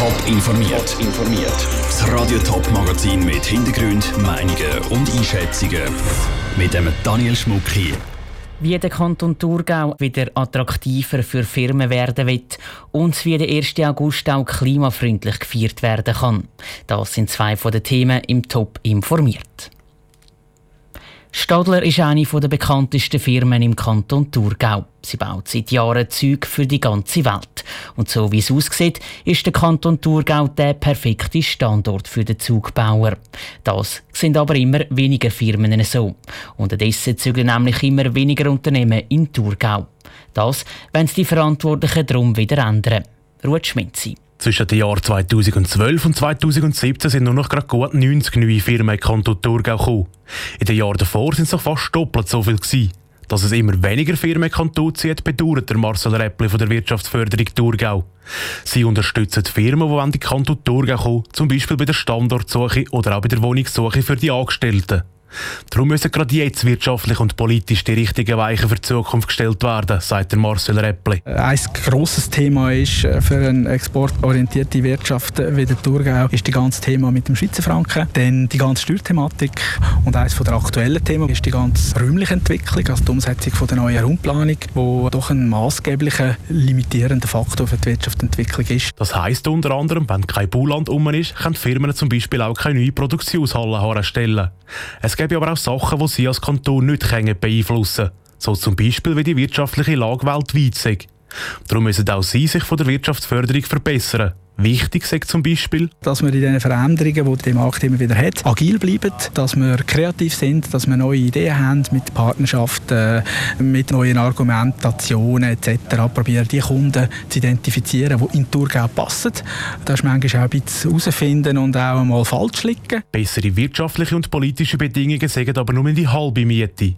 Top informiert. informiert. Das Radio Top Magazin mit Hintergrund, Meinungen und Einschätzungen mit dem Daniel Schmuck hier. Wie der Kanton Thurgau wieder attraktiver für Firmen werden wird und wie der 1. August auch klimafreundlich gefeiert werden kann. Das sind zwei von den Themen im Top informiert. Stadler ist eine der bekanntesten Firmen im Kanton Thurgau. Sie baut seit Jahren Züge für die ganze Welt. Und so wie es aussieht, ist der Kanton Thurgau der perfekte Standort für den Zugbauer. Das sind aber immer weniger Firmen so. Unterdessen zügeln nämlich immer weniger Unternehmen in Thurgau. Das wenn die Verantwortlichen darum wieder ändern. Ruth Schminzi. Zwischen den Jahren 2012 und 2017 sind nur noch gerade gut 90 neue Firmen in Kanton Thurgau gekommen. In den Jahren davor sind es noch fast doppelt so viel gewesen. Dass es immer weniger Firmen in Kanton zieht, bedauert der Marcel Räppli von der Wirtschaftsförderung Thurgau. Sie unterstützen Firmen, die in die Kanton Thurgau kommen, zum Beispiel bei der Standortsuche oder auch bei der Wohnungssuche für die Angestellten. Darum müssen gerade jetzt wirtschaftlich und politisch die richtigen Weichen für die Zukunft gestellt werden, sagt der Marcel Räppli. Ein grosses Thema ist äh, für eine exportorientierte Wirtschaft wie der Thurgau ist das ganze Thema mit dem Schweizer Franken, dann die ganze Steuerthematik und eines der aktuellen Themen ist die ganze räumliche Entwicklung, also die Umsetzung von der neuen Raumplanung, wo doch ein maßgeblicher limitierender Faktor für die Wirtschaftsentwicklung ist. Das heisst unter anderem, wenn kein Bauland um ist, können Firmen zum Beispiel auch keine neue Produktionshallen herstellen. Es gäbe aber auch Sachen, die sie als Kanton nicht beeinflussen können. So zum Beispiel, wie die wirtschaftliche Lage weltweit ist. Darum müssen auch sie sich von der Wirtschaftsförderung verbessern. Wichtig sagt zum Beispiel, dass wir in den Veränderungen, die der Markt immer wieder hat, agil bleiben, dass wir kreativ sind, dass wir neue Ideen haben mit Partnerschaften, mit neuen Argumentationen etc. Probieren die Kunden zu identifizieren, die in Thurgau passen. Das ist manchmal auch ein bisschen herausfinden und auch mal falsch liegen. Bessere wirtschaftliche und politische Bedingungen sagen aber nur in die halbe Miete.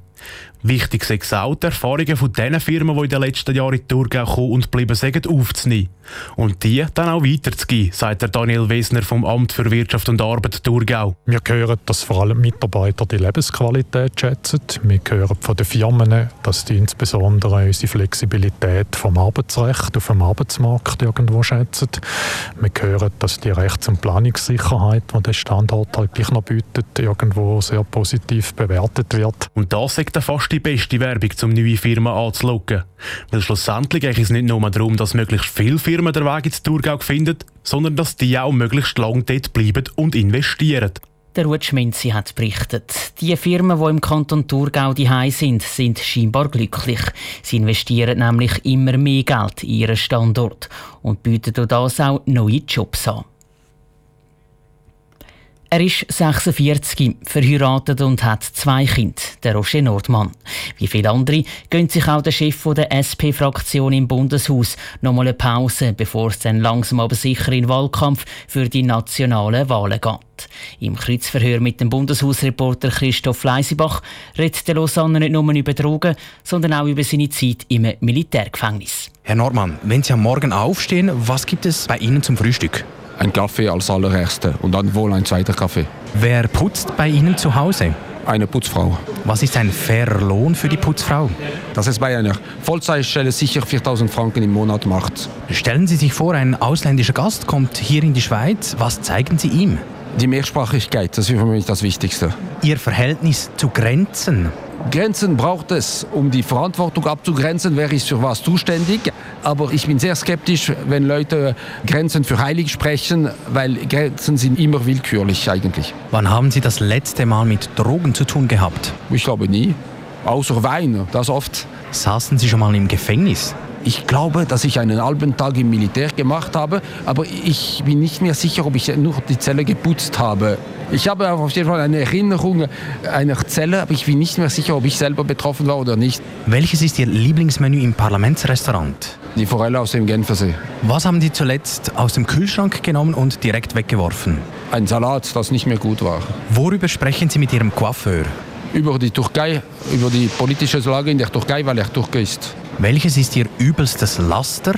Wichtig sind auch die Erfahrungen von den Firmen, die in den letzten Jahren in die Thurgau gekommen und geblieben sind, aufzunehmen. Und die dann auch weiterzugeben, sagt der Daniel Wesner vom Amt für Wirtschaft und Arbeit Thurgau. Wir hören, dass vor allem Mitarbeiter die Lebensqualität schätzen. Wir hören von den Firmen, dass die insbesondere unsere Flexibilität vom Arbeitsrecht auf dem Arbeitsmarkt irgendwo schätzen. Wir hören, dass die Rechts- und Planungssicherheit, die der Standort halt gleich noch bietet, irgendwo sehr positiv bewertet wird. Und das sagt fast die beste Werbung, um neue Firmen anzulocken. Weil schlussendlich geht es nicht nur darum, dass möglichst viele Firmen den Weg ins Thurgau finden, sondern dass die auch möglichst lange dort bleiben und investieren. Der Ruth Schminzi hat berichtet. Die Firmen, die im Kanton Thurgau die sind, sind scheinbar glücklich. Sie investieren nämlich immer mehr Geld in ihren Standort und bieten durch das auch neue Jobs an. Er ist 46, verheiratet und hat zwei Kinder, der Roger Nordmann. Wie viele andere gönnt sich auch der Chef der SP-Fraktion im Bundeshaus noch mal eine Pause, bevor es dann langsam aber sicher in Wahlkampf für die nationalen Wahlen geht. Im Kreuzverhör mit dem Bundeshausreporter Christoph Leisibach redet der Lausanne nicht nur über Drogen, sondern auch über seine Zeit im Militärgefängnis. Herr Nordmann, wenn Sie am Morgen aufstehen, was gibt es bei Ihnen zum Frühstück? Ein Kaffee als allererster und dann wohl ein zweiter Kaffee. Wer putzt bei Ihnen zu Hause? Eine Putzfrau. Was ist ein fairer Lohn für die Putzfrau? Dass es bei einer Vollzeitstelle sicher 4000 Franken im Monat macht. Stellen Sie sich vor, ein ausländischer Gast kommt hier in die Schweiz. Was zeigen Sie ihm? Die Mehrsprachigkeit, das ist für mich das Wichtigste. Ihr Verhältnis zu Grenzen? Grenzen braucht es, um die Verantwortung abzugrenzen, wer ist für was zuständig. Aber ich bin sehr skeptisch, wenn Leute Grenzen für heilig sprechen, weil Grenzen sind immer willkürlich eigentlich. Wann haben Sie das letzte Mal mit Drogen zu tun gehabt? Ich glaube nie. Außer Wein, das oft. Saßen Sie schon mal im Gefängnis? Ich glaube, dass ich einen halben Tag im Militär gemacht habe, aber ich bin nicht mehr sicher, ob ich nur die Zelle geputzt habe. Ich habe auf jeden Fall eine Erinnerung einer Zelle, aber ich bin nicht mehr sicher, ob ich selber betroffen war oder nicht. Welches ist Ihr Lieblingsmenü im Parlamentsrestaurant? Die Forelle aus dem Genfersee. Was haben Sie zuletzt aus dem Kühlschrank genommen und direkt weggeworfen? Ein Salat, das nicht mehr gut war. Worüber sprechen Sie mit Ihrem Coiffeur? Über die Türkei, über die politische Lage in der Türkei, weil er Türke ist. Welches ist Ihr übelstes Laster?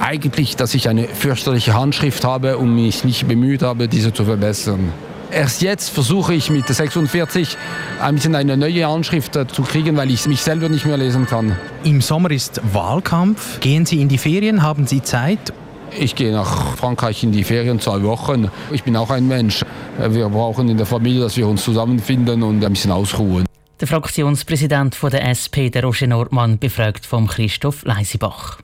Eigentlich, dass ich eine fürchterliche Handschrift habe und mich nicht bemüht habe, diese zu verbessern. Erst jetzt versuche ich mit 46 ein bisschen eine neue Anschrift zu kriegen, weil ich mich selber nicht mehr lesen kann. Im Sommer ist Wahlkampf. Gehen Sie in die Ferien? Haben Sie Zeit? Ich gehe nach Frankreich in die Ferien zwei Wochen. Ich bin auch ein Mensch. Wir brauchen in der Familie, dass wir uns zusammenfinden und ein bisschen ausruhen. Der Fraktionspräsident der SP, der Roger Nordmann, befragt vom Christoph Leisibach.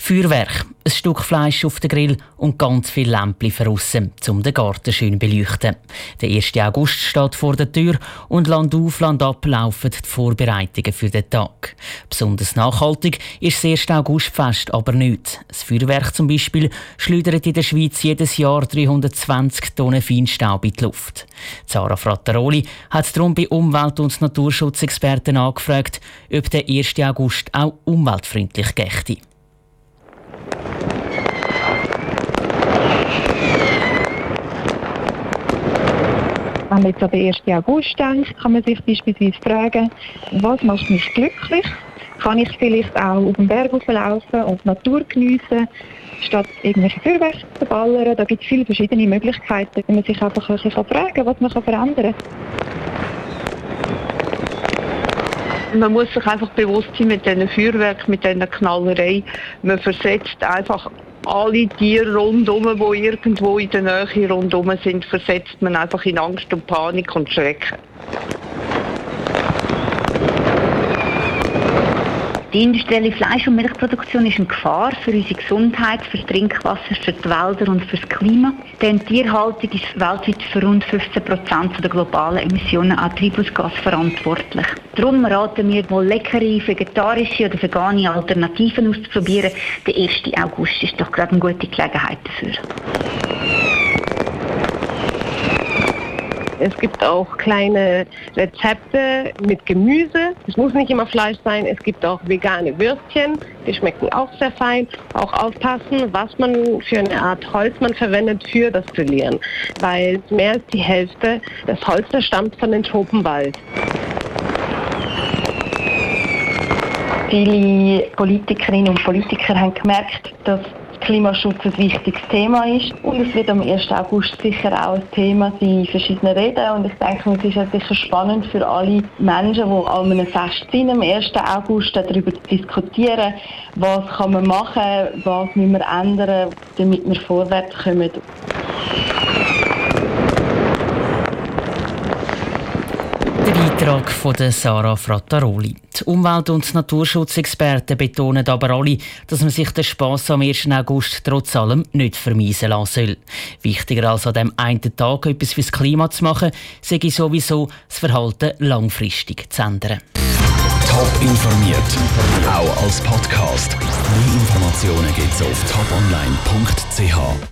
Feuerwerk, ein Stück Fleisch auf den Grill und ganz viel Lämpchen draussen, um den Garten schön beleuchten. Der 1. August steht vor der Tür und Land auf, Land ab laufen die Vorbereitungen für den Tag. Besonders nachhaltig ist das 1. Augustfest aber nicht. Das Feuerwerk zum Beispiel schleudert in der Schweiz jedes Jahr 320 Tonnen Feinstaub in die Luft. Zara Frattaroli hat darum bei Umwelt- und Naturschutzexperten angefragt, ob der 1. August auch umweltfreundlich gelte. Wenn man jetzt an den 1. August denkt, kann man sich beispielsweise fragen, was macht mich glücklich? Kann ich vielleicht auch auf dem Berg laufen und die Natur geniessen, statt irgendwelche Feuerwerke zu ballern? Da gibt es viele verschiedene Möglichkeiten, wenn man sich einfach ein bisschen fragen kann, was man verändern kann. Man muss sich einfach bewusst sein mit diesen Feuerwerken, mit dieser Knallerei. Man versetzt einfach alle Tiere rundum, die irgendwo in der Nähe rundum sind, versetzt man einfach in Angst und Panik und Schrecken. Die industrielle Fleisch- und Milchproduktion ist eine Gefahr für unsere Gesundheit, für das Trinkwasser, für die Wälder und für das Klima. Denn Tierhaltung ist weltweit für rund 15 Prozent der globalen Emissionen an Treibhausgas verantwortlich. Darum raten wir, mal leckere vegetarische oder vegane Alternativen auszuprobieren. Der 1. August ist doch gerade eine gute Gelegenheit dafür. Es gibt auch kleine Rezepte mit Gemüse. Es muss nicht immer Fleisch sein. Es gibt auch vegane Würstchen. Die schmecken auch sehr fein. Auch aufpassen, was man für eine Art Holz man verwendet für das Grillieren. Weil mehr als die Hälfte des Holzes stammt von den Tropenwald. Viele Politikerinnen und Politiker haben gemerkt, dass Klimaschutz ein wichtiges Thema ist. Und es wird am 1. August sicher auch ein Thema sein in verschiedenen Reden. Und ich denke, es ist ja sicher spannend für alle Menschen, die an einem Fest sind, am 1. August darüber zu diskutieren, was kann man machen, was müssen wir ändern, damit wir vorwärts kommen. Beitrag von Sarah Frattaroli. Die Umwelt- und Naturschutzexperten betonen aber alle, dass man sich den Spass am 1. August trotz allem nicht vermiesen lassen soll. Wichtiger als an dem einen Tag etwas fürs Klima zu machen, sei sowieso das Verhalten langfristig zu ändern. Top informiert, auch als Podcast. Mehr Informationen gibt es auf toponline.ch.